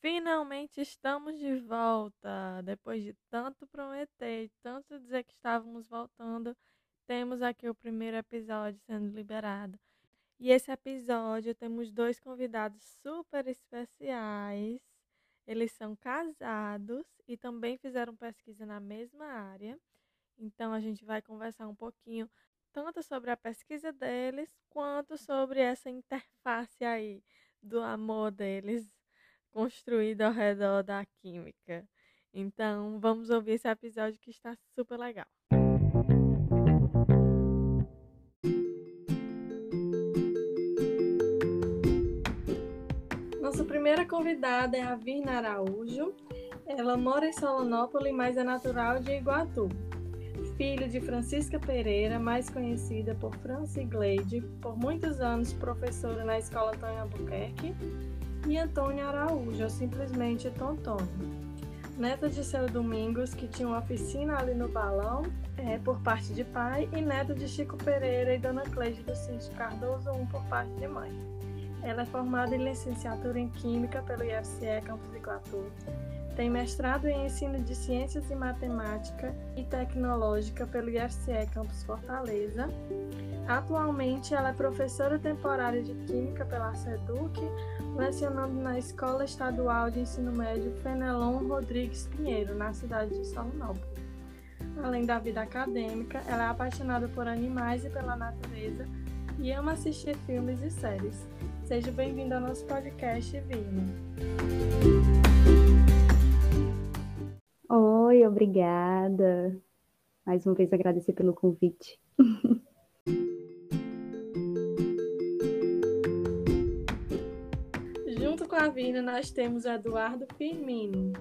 Finalmente estamos de volta. Depois de tanto prometer, tanto dizer que estávamos voltando, temos aqui o primeiro episódio sendo liberado. E esse episódio temos dois convidados super especiais. Eles são casados e também fizeram pesquisa na mesma área. Então a gente vai conversar um pouquinho tanto sobre a pesquisa deles quanto sobre essa interface aí do amor deles construído ao redor da química. Então, vamos ouvir esse episódio que está super legal. Nossa primeira convidada é a Virna Araújo. Ela mora em Solonópolis, mas é natural de Iguatu. Filho de Francisca Pereira, mais conhecida por Franci Glade, por muitos anos professora na Escola Antônio Albuquerque, e Antônio Araújo, ou simplesmente Tontônio. Neta de seu Domingos, que tinha uma oficina ali no Balão, é, por parte de pai, e neto de Chico Pereira e Dona Cleide do Sítio Cardoso um por parte de mãe. Ela é formada em licenciatura em Química pelo IFCE Campus Iguatu, tem mestrado em Ensino de Ciências e Matemática e Tecnológica pelo IFCE Campus Fortaleza. Atualmente, ela é professora temporária de Química pela SEDUC, lecionando na Escola Estadual de Ensino Médio Fenelon Rodrigues Pinheiro, na cidade de Salonópolis. Além da vida acadêmica, ela é apaixonada por animais e pela natureza e ama assistir filmes e séries. Seja bem-vindo ao nosso podcast, Vina. Oi, obrigada. Mais uma vez agradecer pelo convite. Junto com a Vina, nós temos Eduardo Firmino.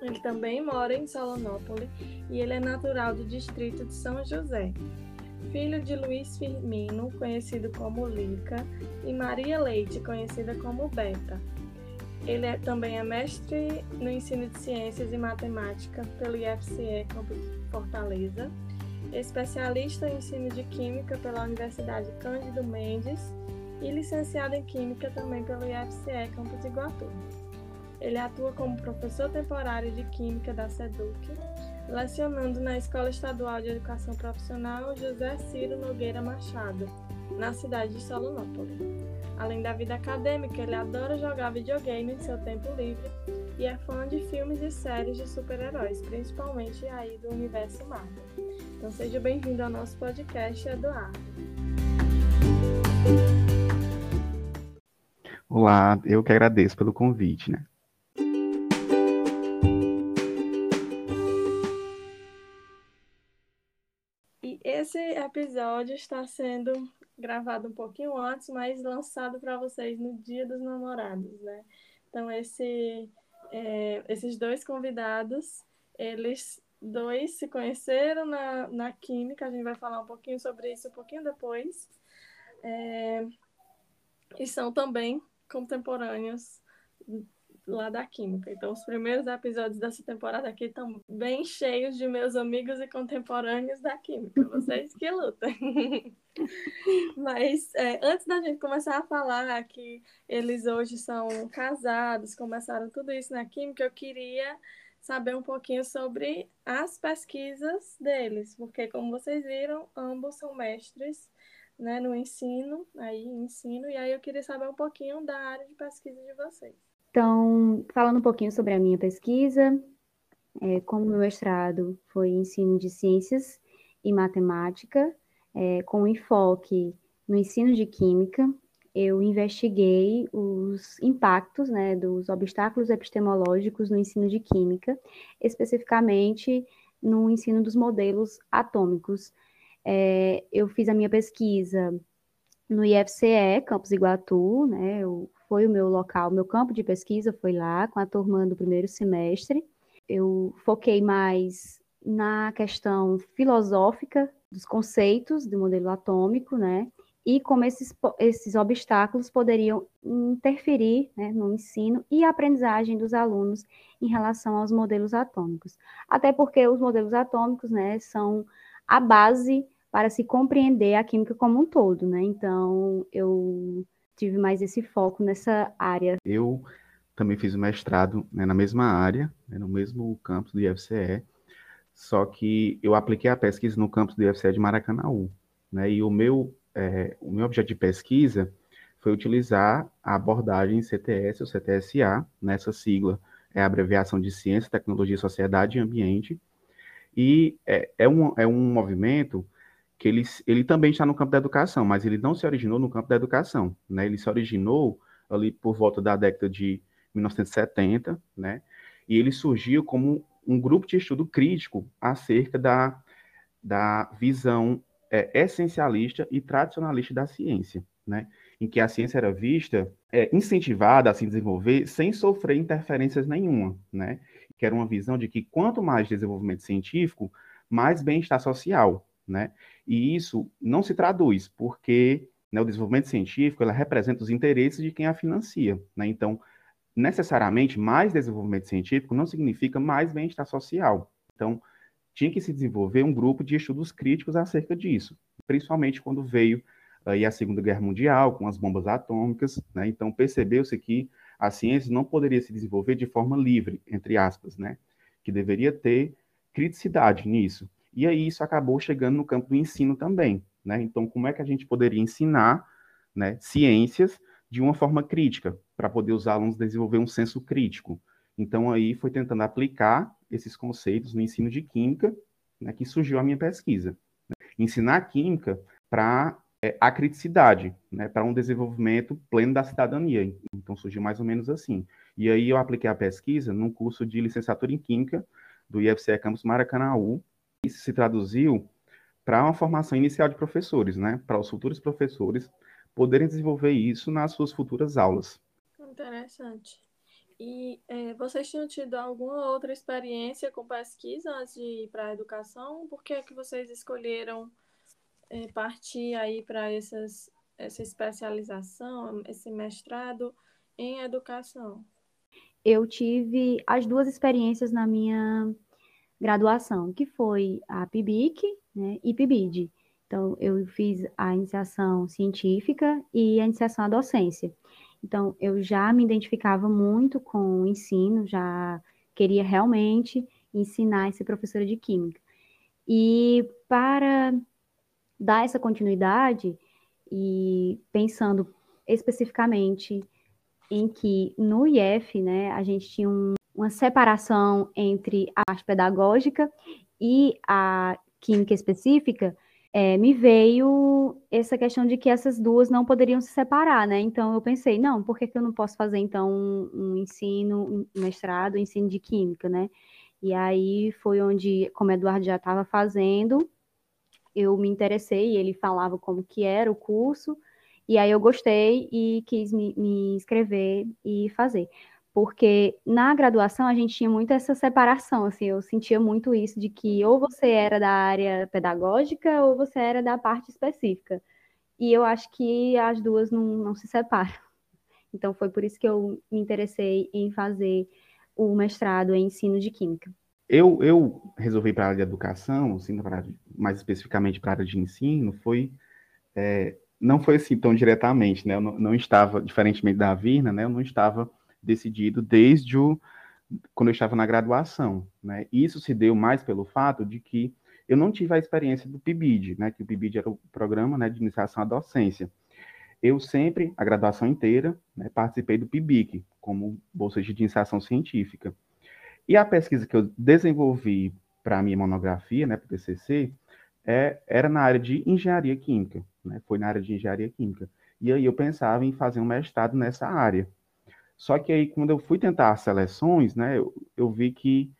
Ele também mora em Solonópolis e ele é natural do distrito de São José. Filho de Luiz Firmino, conhecido como Lica, e Maria Leite, conhecida como Beta. Ele é, também é mestre no ensino de ciências e matemática pelo IFCE Fortaleza, especialista em ensino de química pela Universidade Cândido Mendes e licenciado em química também pelo IFCE Campus Iguatu. Ele atua como professor temporário de química da SEDUC, lecionando na Escola Estadual de Educação Profissional José Ciro Nogueira Machado, na cidade de Solonópolis. Além da vida acadêmica, ele adora jogar videogame em seu tempo livre e é fã de filmes e séries de super-heróis, principalmente aí do universo Marvel. Então seja bem-vindo ao nosso podcast, Eduardo. Olá, eu que agradeço pelo convite, né? E esse episódio está sendo gravado um pouquinho antes, mas lançado para vocês no Dia dos Namorados, né? Então, esse, é, esses dois convidados, eles dois se conheceram na, na Química, a gente vai falar um pouquinho sobre isso um pouquinho depois, é, e são também contemporâneos lá da Química. Então, os primeiros episódios dessa temporada aqui estão bem cheios de meus amigos e contemporâneos da Química. Vocês que lutem. Mas é, antes da gente começar a falar que eles hoje são casados, começaram tudo isso na Química, eu queria saber um pouquinho sobre as pesquisas deles, porque como vocês viram, ambos são mestres né, no ensino, aí ensino, e aí eu queria saber um pouquinho da área de pesquisa de vocês. Então, falando um pouquinho sobre a minha pesquisa, é, como meu mestrado foi ensino de ciências e matemática, é, com enfoque no ensino de química, eu investiguei os impactos né, dos obstáculos epistemológicos no ensino de química, especificamente no ensino dos modelos atômicos. É, eu fiz a minha pesquisa no IFCE, Campus Iguatu, né? Eu, foi o meu local, meu campo de pesquisa foi lá, com a turma do primeiro semestre. Eu foquei mais na questão filosófica dos conceitos do modelo atômico, né? E como esses, esses obstáculos poderiam interferir né, no ensino e aprendizagem dos alunos em relação aos modelos atômicos. Até porque os modelos atômicos né, são a base para se compreender a química como um todo, né? Então, eu tive mais esse foco nessa área. Eu também fiz o mestrado né, na mesma área, né, no mesmo campus do IFCE, só que eu apliquei a pesquisa no campus do IFCE de Maracanaú, né? E o meu, é, o meu objeto de pesquisa foi utilizar a abordagem CTS ou CTSA, nessa sigla é a abreviação de Ciência, Tecnologia, Sociedade e Ambiente, e é, é, um, é um movimento que ele, ele também está no campo da educação, mas ele não se originou no campo da educação, né? Ele se originou ali por volta da década de 1970, né? E ele surgiu como um grupo de estudo crítico acerca da, da visão é, essencialista e tradicionalista da ciência, né? Em que a ciência era vista, é, incentivada a se desenvolver sem sofrer interferências nenhuma, né? Que era uma visão de que quanto mais desenvolvimento científico, mais bem-estar social, né? E isso não se traduz, porque né, o desenvolvimento científico ela representa os interesses de quem a financia. Né? Então, necessariamente, mais desenvolvimento científico não significa mais bem-estar social. Então, tinha que se desenvolver um grupo de estudos críticos acerca disso, principalmente quando veio aí a Segunda Guerra Mundial, com as bombas atômicas. Né? Então, percebeu-se que a ciência não poderia se desenvolver de forma livre, entre aspas, né? que deveria ter criticidade nisso. E aí isso acabou chegando no campo do ensino também, né? Então, como é que a gente poderia ensinar né, ciências de uma forma crítica, para poder os alunos desenvolver um senso crítico? Então, aí foi tentando aplicar esses conceitos no ensino de química, né, que surgiu a minha pesquisa. Né? Ensinar química para é, a criticidade, né, para um desenvolvimento pleno da cidadania. Então, surgiu mais ou menos assim. E aí eu apliquei a pesquisa num curso de licenciatura em Química do IFCE Campus Maracanaú, isso se traduziu para uma formação inicial de professores, né? Para os futuros professores poderem desenvolver isso nas suas futuras aulas. Interessante. E é, vocês tinham tido alguma outra experiência com pesquisa antes de ir para a educação? Por que é que vocês escolheram é, partir aí para essas essa especialização, esse mestrado em educação? Eu tive as duas experiências na minha graduação, que foi a PIBIC né, e PIBID. Então, eu fiz a iniciação científica e a iniciação à docência. Então, eu já me identificava muito com o ensino, já queria realmente ensinar esse professora de química. E para dar essa continuidade, e pensando especificamente em que no IF, né, a gente tinha um, uma separação entre a arte pedagógica e a química específica, é, me veio essa questão de que essas duas não poderiam se separar, né? Então eu pensei, não, por que, que eu não posso fazer então um, um ensino, um mestrado, um ensino de química, né? E aí foi onde, como o Eduardo já estava fazendo, eu me interessei, ele falava como que era o curso, e aí eu gostei e quis me, me inscrever e fazer porque na graduação a gente tinha muito essa separação, assim, eu sentia muito isso de que ou você era da área pedagógica ou você era da parte específica. E eu acho que as duas não, não se separam. Então foi por isso que eu me interessei em fazer o mestrado em ensino de química. Eu, eu resolvi para a área de educação, assim, mais especificamente para a área de ensino, foi é, não foi assim tão diretamente, né? Eu não, não estava, diferentemente da Virna, né? Eu não estava decidido desde o, quando eu estava na graduação, né? Isso se deu mais pelo fato de que eu não tive a experiência do PIBID, né? Que o PIBID era o programa né, de iniciação à docência. Eu sempre, a graduação inteira, né, participei do PIBIC, como bolsa de iniciação científica. E a pesquisa que eu desenvolvi para a minha monografia, né, para o TCC, é, era na área de engenharia química, né? Foi na área de engenharia química. E aí eu pensava em fazer um mestrado nessa área. Só que aí, quando eu fui tentar as seleções, né, eu, eu vi que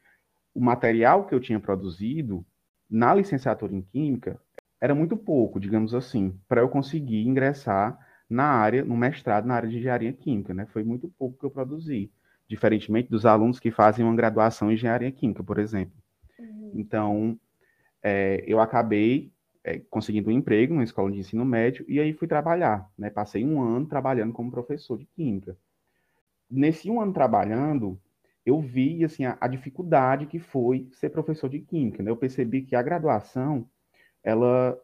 o material que eu tinha produzido na licenciatura em Química era muito pouco, digamos assim, para eu conseguir ingressar na área, no mestrado na área de engenharia química, né? Foi muito pouco que eu produzi, diferentemente dos alunos que fazem uma graduação em engenharia química, por exemplo. Uhum. Então, é, eu acabei é, conseguindo um emprego numa escola de ensino médio e aí fui trabalhar, né? Passei um ano trabalhando como professor de química. Nesse um ano trabalhando, eu vi assim a, a dificuldade que foi ser professor de química. Né? Eu percebi que a graduação, ela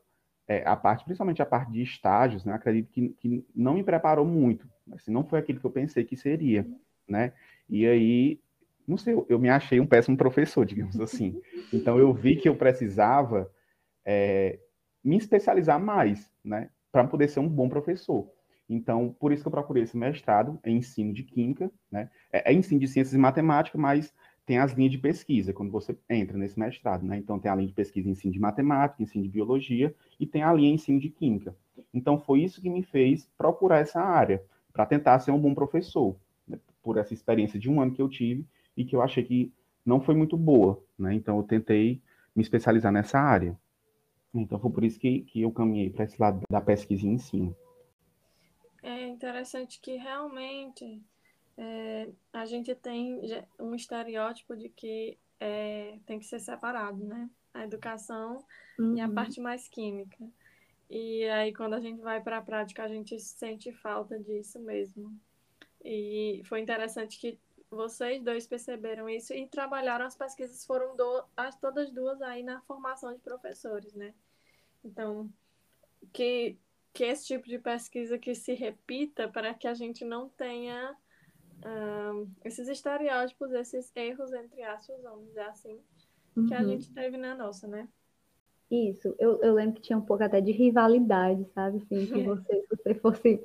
é, a parte, principalmente a parte de estágios, né? Acredito que, que não me preparou muito. Assim, não foi aquilo que eu pensei que seria, né? E aí, não sei, eu, eu me achei um péssimo professor, digamos assim. Então eu vi que eu precisava é, me especializar mais, né? Para poder ser um bom professor. Então, por isso que eu procurei esse mestrado em ensino de química, né? É, é ensino de ciências e matemática, mas tem as linhas de pesquisa quando você entra nesse mestrado, né? Então tem a linha de pesquisa em ensino de matemática, ensino de biologia e tem a linha em ensino de química. Então foi isso que me fez procurar essa área para tentar ser um bom professor, né? por essa experiência de um ano que eu tive e que eu achei que não foi muito boa, né? Então eu tentei me especializar nessa área. Então foi por isso que, que eu caminhei para esse lado da pesquisa e ensino. É interessante que realmente é, a gente tem um estereótipo de que é, tem que ser separado, né? A educação uhum. e a uhum. parte mais química. E aí, quando a gente vai para a prática, a gente sente falta disso mesmo. E foi interessante que vocês dois perceberam isso e trabalharam, as pesquisas foram do, as, todas duas aí na formação de professores, né? Então, que, que esse tipo de pesquisa que se repita para que a gente não tenha esses estereótipos, esses erros, entre aspas, vamos dizer assim, uhum. que a uhum. gente teve na nossa, né? Isso, eu, eu lembro que tinha um pouco até de rivalidade, sabe? Assim, que você, se você fosse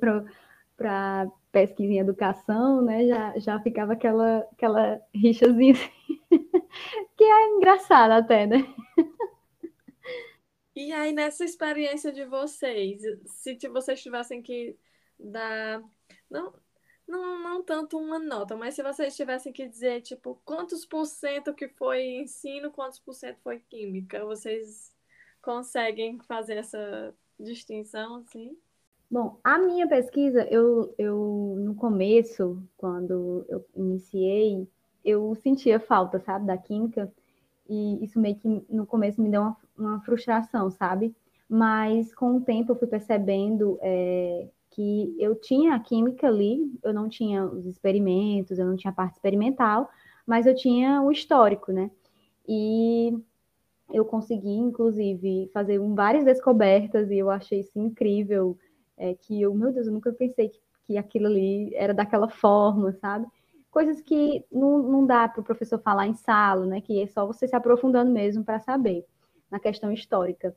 para pesquisa em educação, né, já, já ficava aquela, aquela rixazinha assim, que é engraçada até, né? E aí, nessa experiência de vocês, se vocês tivessem que dar. Não, não, não tanto uma nota, mas se vocês tivessem que dizer, tipo, quantos por cento que foi ensino, quantos por cento foi química, vocês conseguem fazer essa distinção, assim? Bom, a minha pesquisa, eu, eu no começo, quando eu iniciei, eu sentia falta, sabe, da química, e isso meio que no começo me deu uma, uma frustração, sabe? Mas com o tempo eu fui percebendo é, que eu tinha a química ali, eu não tinha os experimentos, eu não tinha a parte experimental, mas eu tinha o histórico, né? E eu consegui, inclusive, fazer várias descobertas e eu achei isso incrível, é, que eu, meu Deus, eu nunca pensei que, que aquilo ali era daquela forma, sabe? Coisas que não, não dá para o professor falar em sala, né? Que é só você se aprofundando mesmo para saber na questão histórica.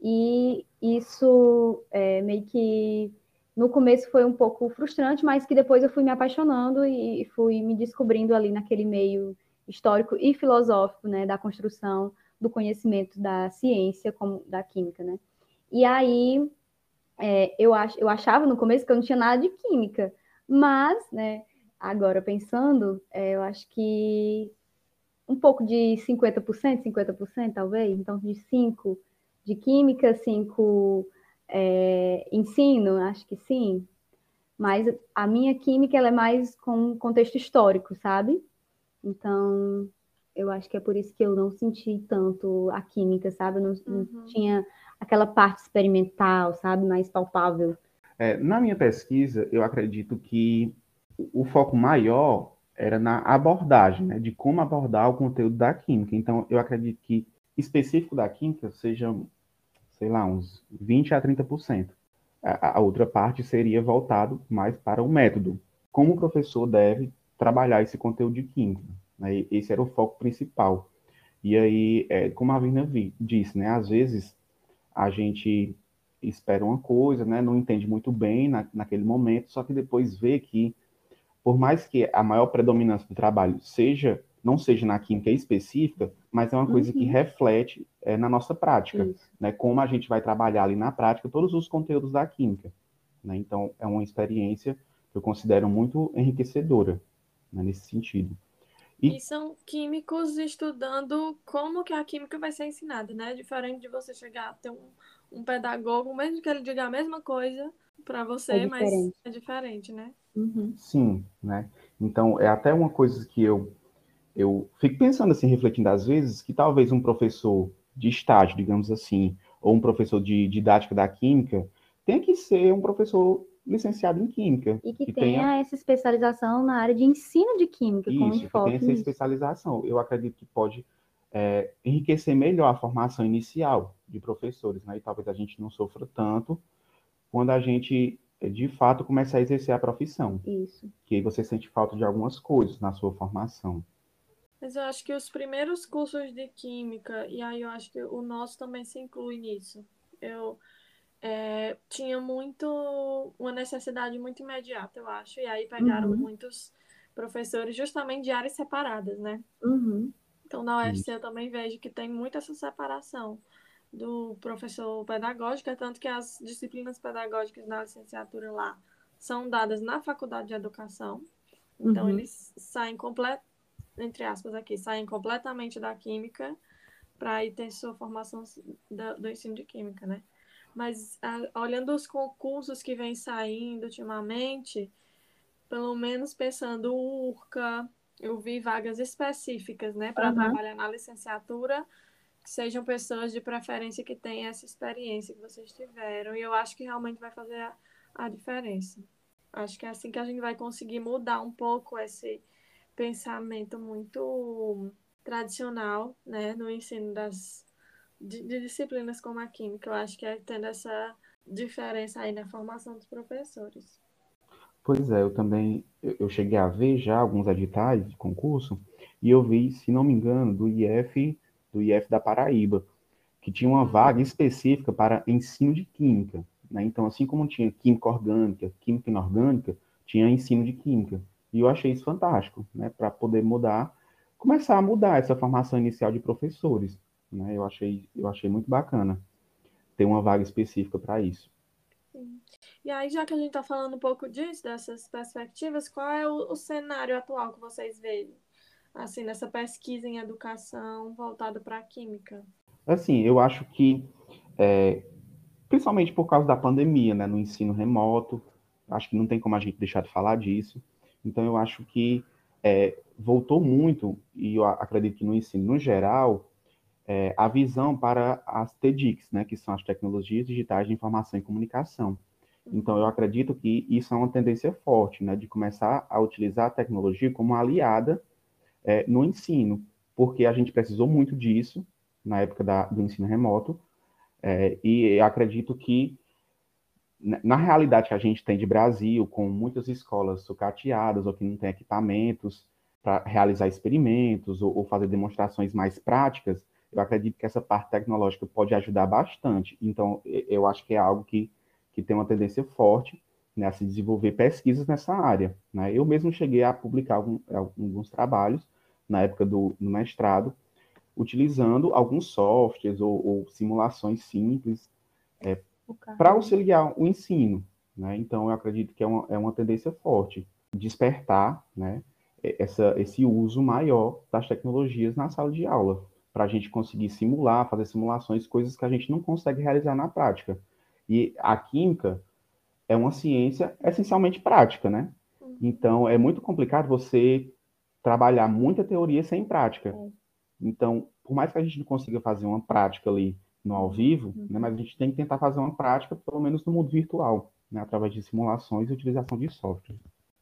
E isso é, meio que no começo foi um pouco frustrante, mas que depois eu fui me apaixonando e fui me descobrindo ali naquele meio histórico e filosófico, né, da construção do conhecimento da ciência como da química, né? E aí é, eu, ach, eu achava no começo que eu não tinha nada de química, mas, né, agora pensando, é, eu acho que um pouco de 50%, 50% talvez, então de 5 de química, 5 é, ensino, acho que sim, mas a minha química ela é mais com contexto histórico, sabe? Então, eu acho que é por isso que eu não senti tanto a química, sabe? Eu não, uhum. não tinha aquela parte experimental, sabe? Mais palpável. É, na minha pesquisa, eu acredito que o foco maior era na abordagem, né? De como abordar o conteúdo da química. Então, eu acredito que específico da química seja sei lá, uns 20 a 30%. A, a outra parte seria voltado mais para o método. Como o professor deve trabalhar esse conteúdo de química. Né? Esse era o foco principal. E aí, é, como a Vina disse, né? Às vezes a gente espera uma coisa, né? Não entende muito bem na, naquele momento, só que depois vê que, por mais que a maior predominância do trabalho seja não seja na química específica, mas é uma coisa uhum. que reflete é, na nossa prática, Isso. né? Como a gente vai trabalhar ali na prática todos os conteúdos da química, né? Então é uma experiência que eu considero muito enriquecedora né, nesse sentido. E... e... são químicos estudando como que a química vai ser ensinada, né? Diferente de você chegar a ter um, um pedagogo, mesmo que ele diga a mesma coisa para você, é mas é diferente, né? Uhum. Sim, né? Então, é até uma coisa que eu, eu fico pensando assim, refletindo às vezes, que talvez um professor de estágio, digamos assim, ou um professor de didática da química, tenha que ser um professor licenciado em Química. E que, que tenha, tenha, essa especialização na área de ensino de Química, Isso, com enfoque que tenha essa especialização. Eu acredito que pode é, enriquecer melhor a formação inicial de professores, né? E talvez a gente não sofra tanto quando a gente, de fato, começar a exercer a profissão. Isso. Que aí você sente falta de algumas coisas na sua formação. Mas eu acho que os primeiros cursos de Química, e aí eu acho que o nosso também se inclui nisso. Eu é, tinha muito uma necessidade muito imediata, eu acho, e aí pegaram uhum. muitos professores justamente de áreas separadas, né? Uhum. Então na UFC eu também vejo que tem muito essa separação do professor pedagógico, é tanto que as disciplinas pedagógicas na licenciatura lá são dadas na faculdade de educação. Então uhum. eles saem complet entre aspas aqui, saem completamente da química para ir ter sua formação do, do ensino de química, né? Mas a, olhando os concursos que vêm saindo ultimamente, pelo menos pensando o URCA, eu vi vagas específicas, né, para uhum. trabalhar na licenciatura, sejam pessoas de preferência que tenham essa experiência que vocês tiveram. E eu acho que realmente vai fazer a, a diferença. Acho que é assim que a gente vai conseguir mudar um pouco esse pensamento muito tradicional, né, no ensino das de, de, disciplinas como a química. Eu acho que é tendo essa diferença aí na formação dos professores. Pois é, eu também eu cheguei a ver já alguns editais de concurso e eu vi, se não me engano, do IF do IF da Paraíba, que tinha uma uhum. vaga específica para ensino de química. Né? Então, assim como tinha química orgânica, química inorgânica, tinha ensino de química. E eu achei isso fantástico, né? para poder mudar, começar a mudar essa formação inicial de professores. Né? Eu, achei, eu achei muito bacana ter uma vaga específica para isso. Sim. E aí, já que a gente está falando um pouco disso, dessas perspectivas, qual é o, o, cenário atual que vocês veem, assim, nessa pesquisa em educação voltada para a química? Assim, eu acho que, é, principalmente por causa da pandemia, né, no ensino remoto, acho que não tem como a gente deixar de falar disso. Então, eu acho que é, voltou muito, e eu acredito que no ensino no geral, é, a visão para as TDICs, né, que são as tecnologias digitais de informação e comunicação. Então, eu acredito que isso é uma tendência forte, né, de começar a utilizar a tecnologia como aliada é, no ensino, porque a gente precisou muito disso na época da, do ensino remoto, é, e acredito que na realidade que a gente tem de Brasil, com muitas escolas sucateadas ou que não tem equipamentos para realizar experimentos ou, ou fazer demonstrações mais práticas, eu acredito que essa parte tecnológica pode ajudar bastante. Então, eu acho que é algo que, que tem uma tendência forte né, a se desenvolver pesquisas nessa área. Né? Eu mesmo cheguei a publicar algum, alguns trabalhos na época do, do mestrado, utilizando alguns softwares ou, ou simulações simples é, para auxiliar o ensino. Né? Então, eu acredito que é uma, é uma tendência forte despertar né, essa, esse uso maior das tecnologias na sala de aula para a gente conseguir simular, fazer simulações, coisas que a gente não consegue realizar na prática. E a química é uma ciência essencialmente prática, né? Uhum. Então, é muito complicado você trabalhar muita teoria sem prática. É. Então, por mais que a gente não consiga fazer uma prática ali no ao vivo, uhum. né, mas a gente tem que tentar fazer uma prática, pelo menos no mundo virtual, né, através de simulações e utilização de software.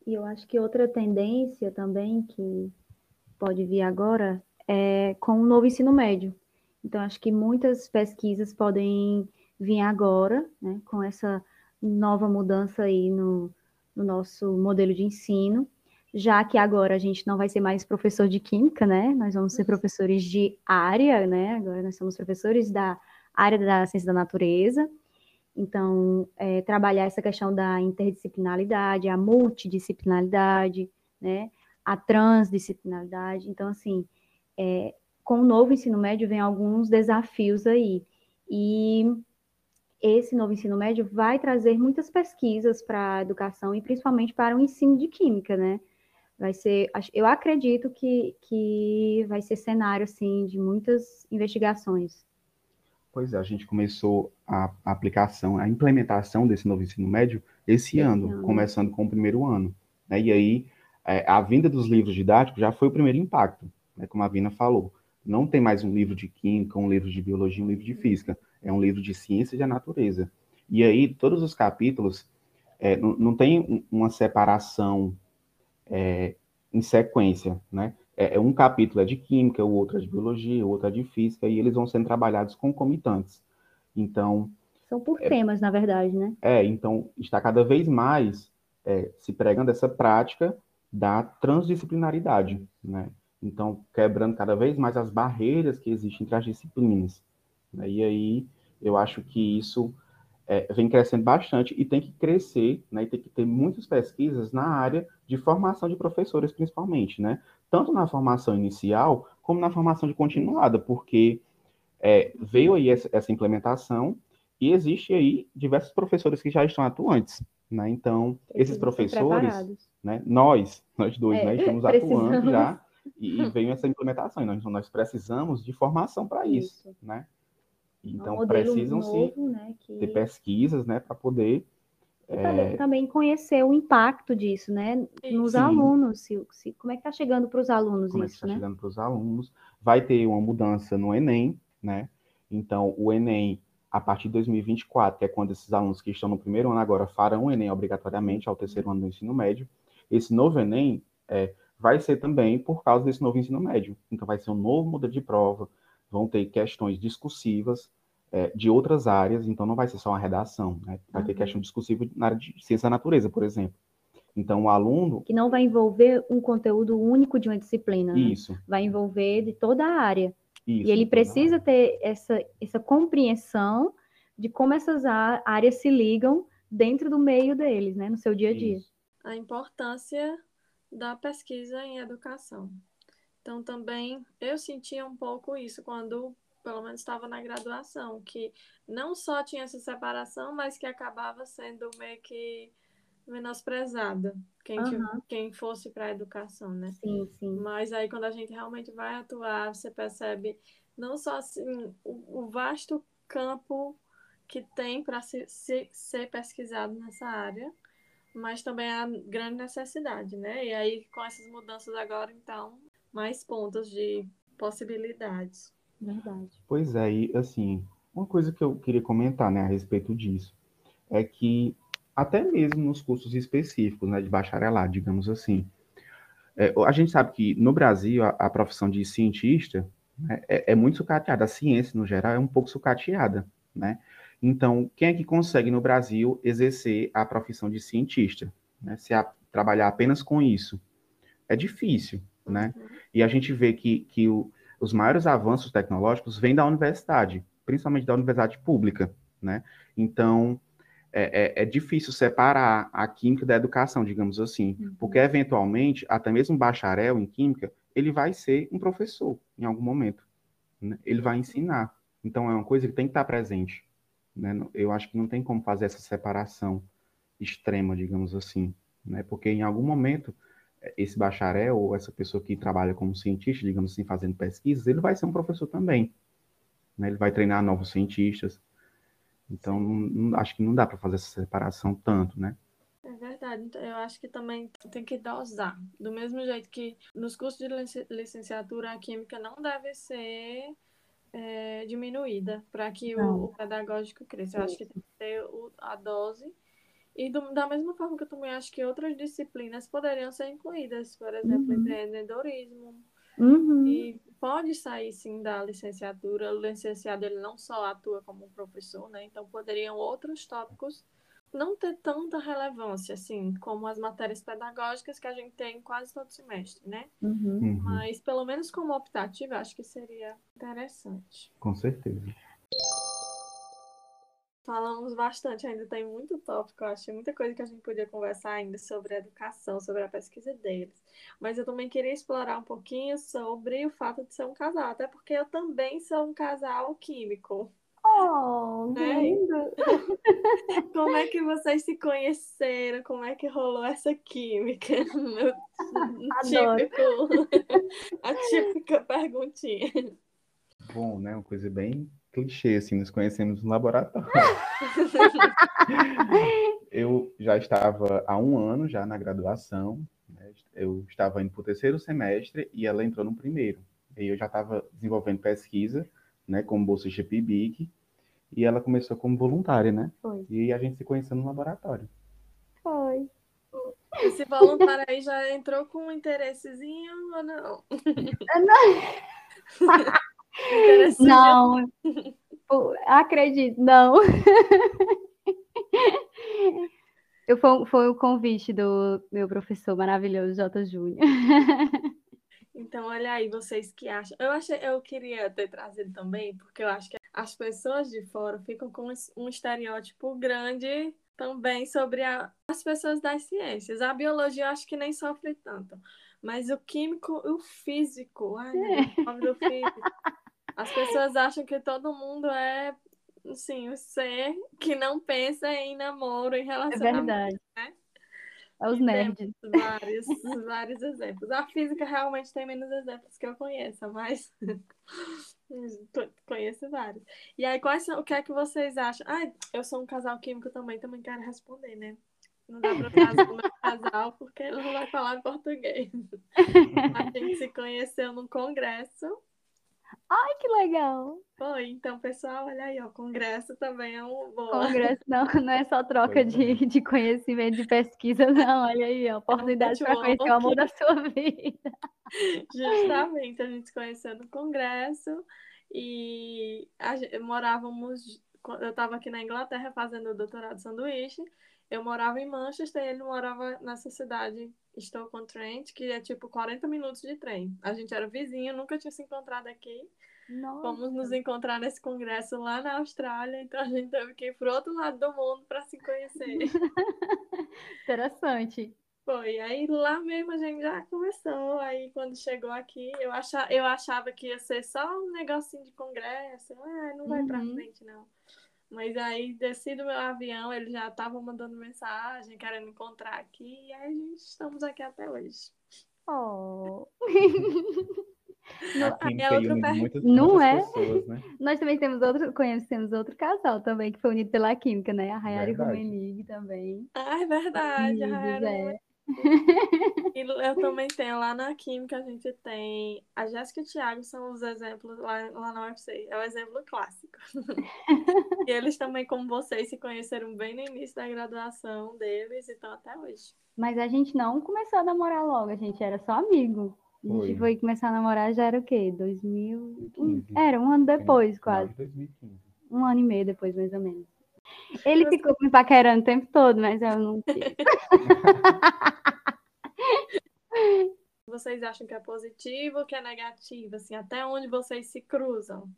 E eu acho que outra tendência também que pode vir agora é, com o novo ensino médio. Então, acho que muitas pesquisas podem vir agora, né, com essa nova mudança aí no, no, nosso modelo de ensino, já que agora a gente não vai ser mais professor de química, né, nós vamos ser professores de área, né, agora nós somos professores da área da ciência da natureza, então, é, trabalhar essa questão da interdisciplinaridade, a multidisciplinaridade, né, a transdisciplinaridade, então, assim, é, com o novo ensino médio vem alguns desafios aí. E esse novo ensino médio vai trazer muitas pesquisas para a educação e principalmente para o ensino de química, né? Vai ser, eu acredito que, que vai ser cenário, assim, de muitas investigações. Pois é, a gente começou a aplicação, a implementação desse novo ensino médio esse, esse ano, ano, começando com o primeiro ano. Né? E aí, é, a vinda dos livros didáticos já foi o primeiro impacto, né? como a Vina falou. Não tem mais um livro de química, um livro de biologia, um livro de física. É um livro de ciência da natureza. E aí, todos os capítulos, é, não, não, tem uma separação é, em sequência, né? É, é, um capítulo é de química, o outro é de biologia, o outro é de física, e eles vão sendo trabalhados concomitantes. Então. São por é, temas, na verdade, né? É, então está cada vez mais é, se pregando essa prática da transdisciplinaridade, né? Então, quebrando cada vez mais as barreiras que existem entre as disciplinas. Né? E aí, eu acho que isso é, vem crescendo bastante e tem que crescer, né? E tem que ter muitas pesquisas na área de formação de professores, principalmente, né? Tanto na formação inicial, como na formação de continuada, porque é, veio aí essa, essa, implementação e existe aí diversos professores que já estão atuantes, né? Então, esses professores, né? Nós, nós dois, é, né? Estamos atuando já e, e veio essa implementação. Nós, nós precisamos de formação para isso, isso, né? Então, um precisam-se né, que... ter pesquisas, né, para poder... É... Também conhecer o impacto disso, né, nos Sim. alunos, se, se, como é que está chegando para os alunos como isso, é que tá né? chegando para os alunos. Vai ter uma mudança no Enem, né, então o Enem, a partir de 2024, que é quando esses alunos que estão no primeiro ano agora farão o Enem obrigatoriamente ao terceiro ano do ensino médio, esse novo Enem é, vai ser também por causa desse novo ensino médio. Então vai ser um novo modelo de prova, vão ter questões discursivas é, de outras áreas, então não vai ser só uma redação, né? vai uhum. ter questão discursiva na área de ciência da natureza, por exemplo. Então, o aluno. Que não vai envolver um conteúdo único de uma disciplina. Né? Isso. Né? Vai envolver de toda a área. Isso, e ele precisa ter essa, essa compreensão de como essas áreas se ligam dentro do meio deles, né? No seu dia a dia. Isso. A importância da pesquisa em educação. Então, também eu sentia um pouco isso quando, pelo menos, estava na graduação, que não só tinha essa separação, mas que acabava sendo meio que menosprezada quem, uhum. quem fosse para a educação, né? Sim, sim. Mas aí, quando a gente realmente vai atuar, você percebe não só assim, o, o vasto campo que tem para se, se, ser pesquisado nessa área, mas também a grande necessidade, né? E aí, com essas mudanças agora, então, mais pontos de possibilidades. Verdade. Pois é, e assim, uma coisa que eu queria comentar, né, a respeito disso, é que até mesmo nos cursos específicos, né, de bacharelado, digamos assim, é, a gente sabe que no Brasil a, a profissão de cientista né, é, é, muito sucateada, a ciência no geral é um pouco sucateada, né? Então, quem é que consegue no Brasil exercer a profissão de cientista? Né? Se a, trabalhar apenas com isso? É difícil, né? Uhum. E a gente vê que, que o, os maiores avanços tecnológicos vêm da universidade, principalmente da universidade pública, né? Então, é, é, é, difícil separar a química da educação, digamos assim, uhum. porque eventualmente, até mesmo um bacharel em química, ele vai ser um professor em algum momento, né? ele vai ensinar. Então, é uma coisa que tem que estar presente. Né? Eu acho que não tem como fazer essa separação extrema, digamos assim, né? porque em algum momento esse bacharel ou essa pessoa que trabalha como cientista, digamos assim, fazendo pesquisas, ele vai ser um professor também. Né? Ele vai treinar novos cientistas. Então, não, acho que não dá para fazer essa separação tanto, né? É verdade. Então, eu acho que também tem que dosar. Do mesmo jeito que nos cursos de licenciatura a química não deve ser é, diminuída para que o, o, pedagógico cresça. Eu acho que tem que ter o, a dose e do, da mesma forma que eu também acho que outras disciplinas poderiam ser incluídas, por exemplo, uhum. empreendedorismo. Uhum. E pode sair sim da licenciatura. O licenciado ele não só atua como professor, né? Então poderiam outros tópicos não ter tanta relevância assim como as matérias pedagógicas que a gente tem quase todo semestre, né? Uhum. uhum. Mas pelo menos como optativa, acho que seria interessante. Com certeza. Falamos bastante, ainda tem muito tópico, eu acho, muita coisa que a gente podia conversar ainda sobre a educação, sobre a pesquisa deles. Mas eu também queria explorar um pouquinho sobre o fato de ser um casal, até porque eu também sou um casal químico. Oh, né? lindo! Como é que vocês se conheceram? Como é que rolou essa química? típico, a típica perguntinha. Bom, né? Uma coisa bem clichê, assim, nos conhecemos no laboratório. eu já estava há um ano já na graduação, né? eu estava indo para o terceiro semestre e ela entrou no primeiro. E eu já estava desenvolvendo pesquisa, né, como bolsa GPBIC, e ela começou como voluntária, né? Foi. E a gente se conheceu no laboratório. Foi. Esse voluntário aí já entrou com um interessezinho ou não? Interessezinho. Não, acredito, não. Eu, foi, foi o convite do meu professor maravilhoso, J. Júnior. Então, olha aí, vocês que acham. Eu achei, eu queria ter trazido também, porque eu acho que as pessoas de fora ficam com um estereótipo grande também sobre a- as pessoas das ciências. A biologia eu acho que nem sofre tanto. Mas o químico, o físico, ai, Deus, o nome do físico. As pessoas acham que todo mundo é, assim, um ser que não pensa em namoro, em É relacionamento. verdade. né? É os nerds. Vários, vários exemplos. A física realmente tem menos exemplos que eu conheça, mas conheço vários. E aí, quais são, o que é que vocês acham? Ai, eu sou um casal químico também, também quero responder, né? Não dá para trazer o meu casal porque ele não vai falar português. A gente se conheceu num congresso. Ai, que legal. Foi, então, pessoal, olha aí, ó, congresso também é um bom. Congresso não, não é só troca Pois é. de, de conhecimento, de pesquisa, não. Olha aí, ó, oportunidade para conhecer o amor da sua vida. Justamente, a gente se conheceu no congresso e a morávamos. Eu estava aqui na Inglaterra fazendo o doutorado de sanduíche. Eu morava em Manchester e ele morava nessa cidade, Stoke-on-Trent, que é tipo 40 minutos de trem. A gente era vizinho, nunca tinha se encontrado aqui. Nossa. Fomos nos encontrar nesse congresso lá na Austrália, então a gente teve que ir pro outro lado do mundo para se conhecer. Interessante. Foi, aí lá mesmo a gente já começou. Aí quando chegou aqui, eu, acha, eu achava que ia ser só um negocinho de congresso. Ah, não vai pra Uhum. frente, não. Mas aí desci do meu avião, ele já tava mandando mensagem, querendo encontrar aqui, e aí a gente estamos aqui até hoje. Oh. A química outro une per- muitas, Não muitas é? pessoas, né? Nós também temos outro, conhecemos outro casal também, que foi unido pela química, né? A Rayara e. Rumenig também. Ah, é verdade, Unidos, é. E eu também tenho lá na Química, a gente tem a Jéssica e o Thiago são os exemplos lá, lá na UFC. É o exemplo clássico. e eles também, como vocês, se conheceram bem no início da graduação deles e estão até hoje. Mas a gente não começou a namorar logo, a gente era só amigo. A gente Foi. foi começar a namorar já era o quê? 2000... 2015. Era um ano depois, quase. de 2015. Um ano e meio depois, mais ou menos. Ele ficou me paquerando o tempo todo, mas eu não quis. Vocês acham que é positivo ou que é negativo? Assim, até onde vocês se cruzam?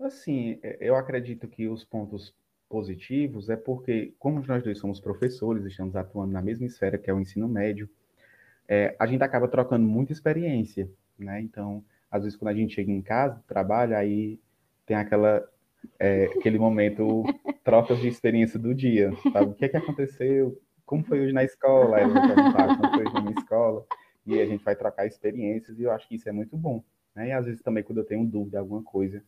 Assim, é- eu acredito que os pontos positivos é porque, como nós dois somos professores, estamos atuando na mesma esfera que é o ensino médio, é, a gente acaba trocando muita experiência, né? Então, às vezes, quando a gente chega em casa, trabalha, aí tem aquela, é, aquele momento, trocas de experiência do dia, sabe? O que é que aconteceu? Como foi hoje na escola? Como foi hoje na escola, e a gente vai trocar experiências, e eu acho que isso é muito bom, né? E às vezes também, quando eu tenho dúvida alguma coisa,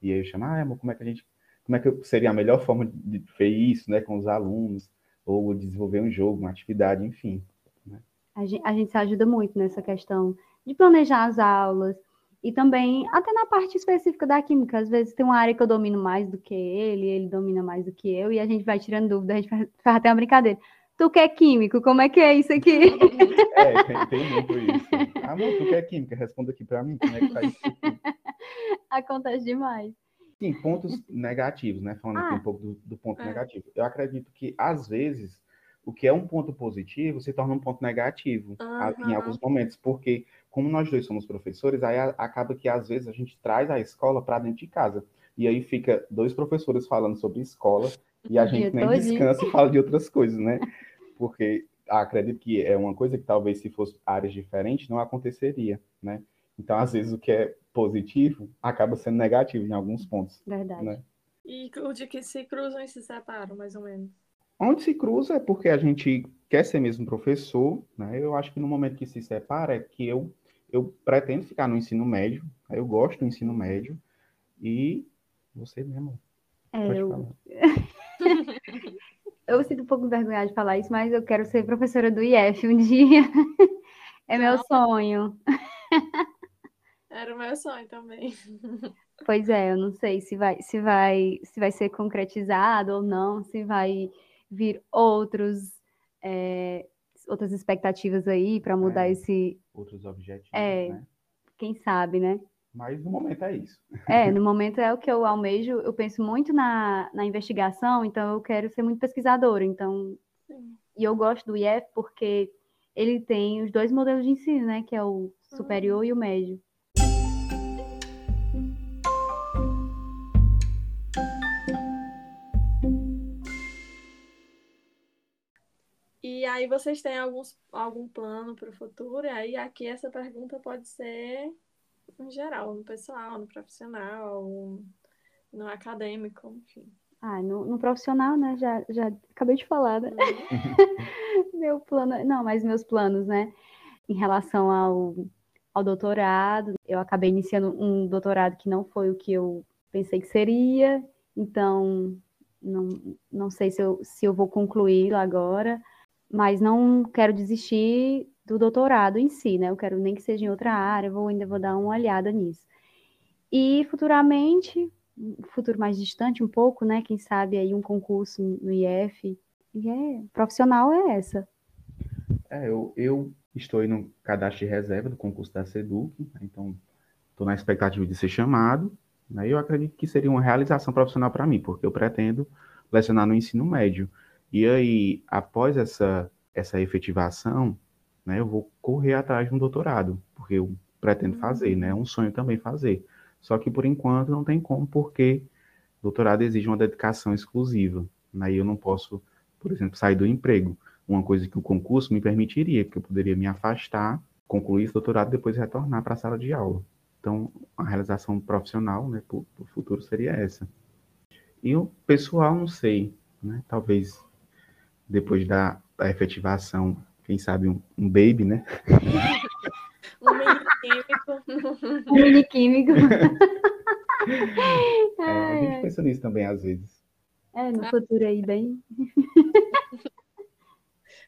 e aí eu chamo, ah, amor, como é que a gente, como é que seria a melhor forma de ver isso, né, com os alunos, ou desenvolver um jogo, uma atividade, enfim. A gente, a gente se ajuda muito nessa questão de planejar as aulas e também até na parte específica da química. Às vezes tem uma área que eu domino mais do que ele, ele domina mais do que eu, e a gente vai tirando dúvida, a gente faz, faz até uma brincadeira. Tu que é químico, como é que é isso aqui? É, tem, tem muito isso. Amor, tu quer química? Responda aqui pra mim, como é que faz isso aqui? Acontece demais. Sim, pontos negativos, né? Falando aqui Ah. um pouco do, do ponto É. negativo. Eu acredito que, às vezes, o que é um ponto positivo se torna um ponto negativo a- em alguns momentos, porque, como nós dois somos professores, aí a- acaba que, às vezes, a gente traz a escola para dentro de casa. E aí fica dois professores falando sobre escola e a gente nem todinho. descansa e fala de outras coisas, né? Porque acredito que é uma coisa que talvez se fosse áreas diferentes não aconteceria, né? Então, às vezes, o que é positivo acaba sendo negativo em alguns pontos. Verdade. Né? E o de que se cruzam e se separam, mais ou menos. Onde se cruza é porque a gente quer ser mesmo professor, né? Eu acho que no momento que se separa é que eu, eu pretendo ficar no ensino médio, eu gosto do ensino médio, e Você mesmo. É, Pode eu... falar. eu sinto um pouco vergonha de falar isso, mas eu quero ser professora do IF um dia. É meu Nossa. sonho. Era o meu sonho também. Pois é, eu não sei se vai, se vai, se vai ser concretizado ou não, se vai vir outros, é, outras expectativas aí para mudar É. esse, Outros objetivos, É. né? quem sabe, né? Mas no momento é isso. É, no momento é o que eu almejo. Eu penso muito na, na investigação, então eu quero ser muito pesquisadora. Então, Sim. e eu gosto do IF porque ele tem os dois modelos de ensino, né? Que é o superior e o médio. Aí vocês têm alguns, algum plano para o futuro? E aí aqui essa pergunta pode ser em geral, no pessoal, no profissional, no acadêmico, enfim. Ah, no, no profissional, né? Já, já acabei de falar, né? Meu plano, não, mas meus planos, né? Em relação ao, ao doutorado, eu acabei iniciando um doutorado que não foi o que eu pensei que seria, então não, não sei se eu, se eu vou concluí-lo agora, mas não quero desistir do doutorado em si, né? Eu quero nem que seja em outra área, vou ainda vou dar uma olhada nisso. E futuramente, futuro mais distante um pouco, né? Quem sabe aí um concurso no IF. E é, profissional é essa. É, eu, eu estou no cadastro de reserva do concurso da SEDUC, então estou na expectativa de ser chamado. Né? Eu acredito que seria uma realização profissional para mim, porque eu pretendo lecionar no ensino médio. E aí, após essa, essa efetivação, né, eu vou correr atrás de um doutorado, porque eu pretendo fazer, né? É um sonho também fazer. Só que por enquanto não tem como, porque doutorado exige uma dedicação exclusiva. Né? E eu não posso, por exemplo, sair do emprego. Uma coisa que o concurso me permitiria, porque eu poderia me afastar, concluir esse doutorado e depois retornar para a sala de aula. Então, a realização profissional, né, para o futuro seria essa. E o pessoal, não sei, né? Talvez depois da, da efetivação, quem sabe um, um baby, né? Um mini químico. Um mini químico. É, a gente pensa nisso também às vezes. É, no futuro aí bem.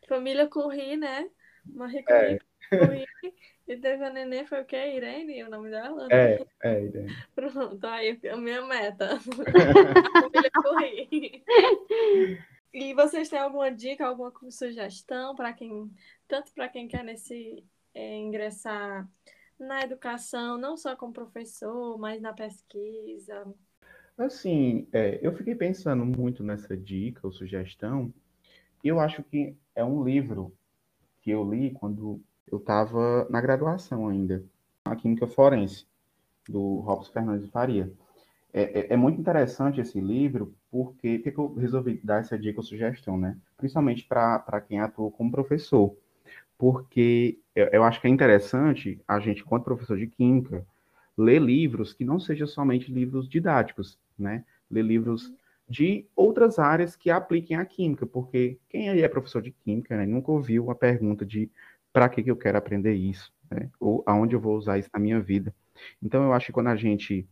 Família Curri, né? Marie É. Curie, Curie. E teve a neném, foi o quê? Irene, o nome dela? É, é, Irene. Pronto, aí a minha meta. A família Curie. E vocês têm alguma dica, alguma sugestão para quem, tanto para quem quer nesse é, ingressar na educação, não só como professor, mas na pesquisa? Assim, é, eu fiquei pensando muito nessa dica ou sugestão, eu acho que é um livro que eu li quando eu estava na graduação ainda, a Química Forense, do Robson Fernandes de Faria. É, é- é muito interessante esse livro, porque, por que eu resolvi dar essa dica ou sugestão, né? Principalmente para quem atua como professor. Porque eu, eu acho que é interessante a gente, enquanto professor de Química, ler livros que não sejam somente livros didáticos, né? Ler livros de outras áreas que apliquem a química, porque quem aí é professor de química, né, nunca ouviu a pergunta de para que que eu quero aprender isso, né? Ou aonde eu vou usar isso na minha vida. Então eu acho que quando a gente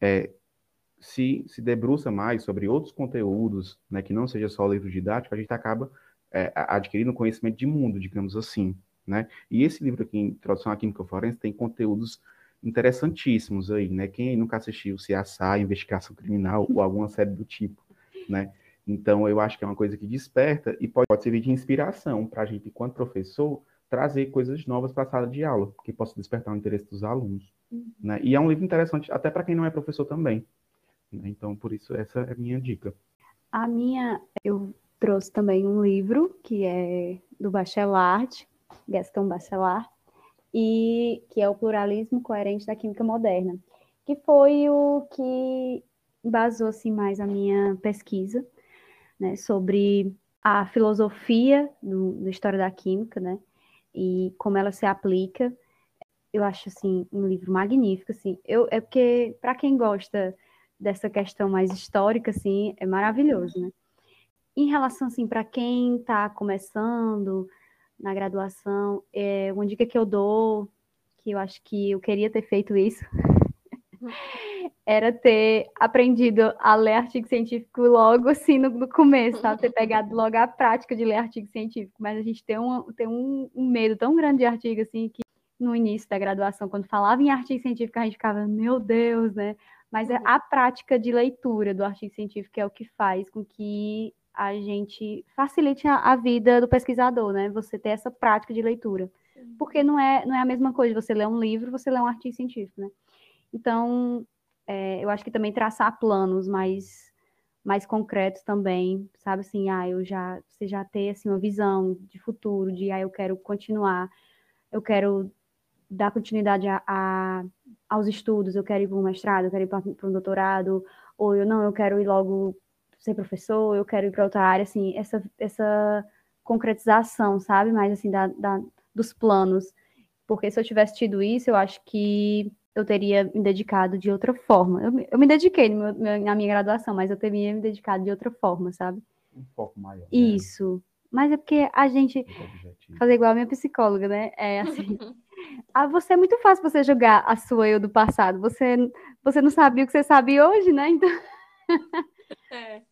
é, se, se debruça mais sobre outros conteúdos, né, que não seja só livro didático, a gente acaba é, adquirindo conhecimento de mundo, digamos assim, né? E esse livro aqui, Introdução à Química Forense, tem conteúdos interessantíssimos aí, né? Quem nunca assistiu CSI, Investigação Criminal ou alguma série do tipo, né? Então, eu acho que é uma coisa que desperta e pode, pode servir de inspiração para a gente, enquanto professor, trazer coisas novas para a sala de aula, que possa despertar o interesse dos alunos, né? E é um livro interessante até para quem não é professor também. Né? Então, por isso, essa é a minha dica. A minha, eu trouxe também um livro que é do Bachelard, Gaston Bachelard, e que é o Pluralismo Coerente da Química Moderna, que foi o que embasou assim mais a minha pesquisa, né, sobre a filosofia do, da história da química, né, e como ela se aplica. Eu acho assim um livro magnífico, assim. Eu é porque para quem gosta dessa questão mais histórica, assim, é maravilhoso, né? Em relação, assim, para quem está começando na graduação, é uma dica que eu dou, que eu acho que eu queria ter feito isso, era ter aprendido a ler artigo científico logo assim no, no começo, sabe? Ter pegado logo a prática de ler artigo científico. Mas a gente tem, um, tem um, um medo tão grande de artigo assim que no início da graduação, quando falava em artigo científico, a gente ficava, meu Deus, né? Mas uhum. a prática de leitura do artigo científico é o que faz com que a gente facilite a, a vida do pesquisador, né? Você ter essa prática de leitura. Porque não é, não é a mesma coisa você ler um livro, você ler um artigo científico, né? Então, é, eu acho que também traçar planos mais, mais concretos também, sabe assim, ah, eu já, você já ter assim, uma visão de futuro, de ah, eu quero continuar, eu quero dar continuidade a, a aos estudos, eu quero ir para um mestrado, eu quero ir para um doutorado, ou eu não, eu quero ir logo ser professor, eu quero ir para outra área, assim, essa, essa concretização, sabe, mais assim, da, da, dos planos. Porque se eu tivesse tido isso, eu acho que eu teria me dedicado de outra forma. Eu, eu me dediquei meu, na minha graduação, mas eu teria me dedicado de outra forma, sabe? Um pouco maior. Né? Isso. Mas é porque a gente. Fazer igual a minha psicóloga, né? É assim. ah, você é muito fácil você julgar a sua eu do passado. Você, você não sabia o que você sabe hoje, né? Então. é. é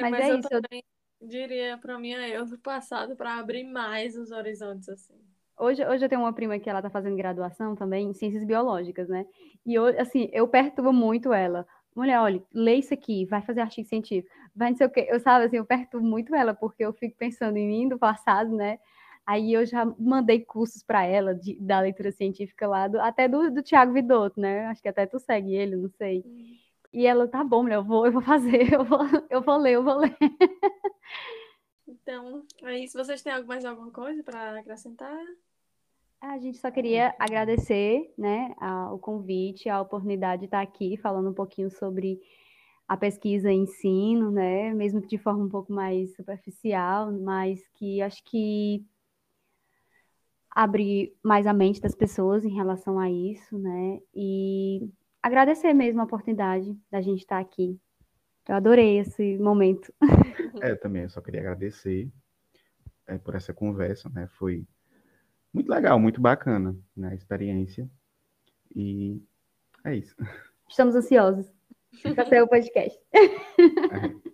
mas, mas, é eu isso. Também diria para mim eu do passado para abrir mais os horizontes assim. Hoje, hoje eu tenho uma prima que ela tá fazendo graduação também em ciências biológicas, né? E eu, assim, eu perturbo muito ela. Mulher, olha, lê isso aqui, vai fazer artigo científico, vai não sei o quê. Eu, sabe, assim, eu perturbo muito ela, porque eu fico pensando em mim do passado, né? Aí eu já mandei cursos para ela de, da leitura científica lá, do, até do, do Tiago Vidotto, né? Acho que até tu segue ele, não sei. E ela, tá bom, mulher, eu vou, eu vou fazer, eu vou, eu vou ler, eu vou ler. Então, é isso. Vocês têm mais alguma coisa para acrescentar? A gente só queria agradecer, né, o convite, a oportunidade de estar aqui falando um pouquinho sobre a pesquisa em ensino, né, mesmo que de forma um pouco mais superficial, mas que acho que abre mais a mente das pessoas em relação a isso, né, e agradecer mesmo a oportunidade da gente estar aqui. Eu adorei esse momento. É, também, eu só queria agradecer é, por essa conversa, né? Foi muito legal, muito bacana, né? A experiência. E é isso. Estamos ansiosos para ser o podcast. É.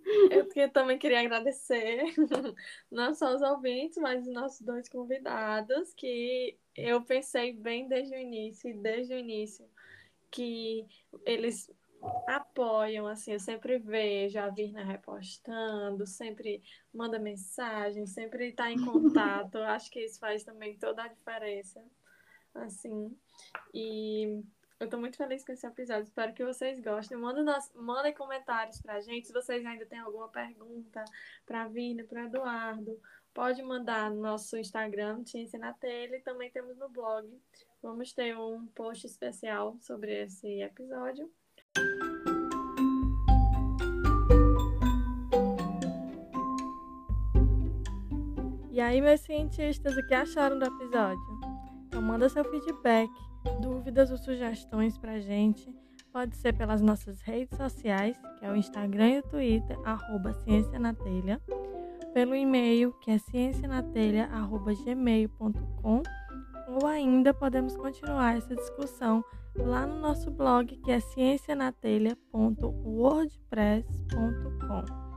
Eu também queria agradecer não só os ouvintes, mas os nossos dois convidados, que eu pensei bem desde o início, desde o início, que eles apoiam, assim, eu sempre vejo a Virna repostando, sempre manda mensagem, sempre está em contato. Acho que isso faz também toda a diferença, assim. E eu estou muito feliz com esse episódio. Espero que vocês gostem. Manda nos... Mandem comentários pra gente. Se vocês ainda têm alguma pergunta pra Virna, para Eduardo, pode mandar no nosso Instagram, Ciência na Telha, e também temos no blog. Vamos ter um post especial sobre esse episódio. E aí, meus cientistas, o que acharam do episódio? Então, manda seu feedback, dúvidas ou sugestões pra gente. Pode ser pelas nossas redes sociais, que é o Instagram e o Twitter, arroba Ciência na Telha. Pelo e-mail, que é ciencianatelha.gmail.com. Ou ainda podemos continuar essa discussão lá no nosso blog que é ciencianatelha.wordpress.com.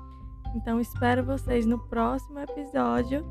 Então espero vocês no próximo episódio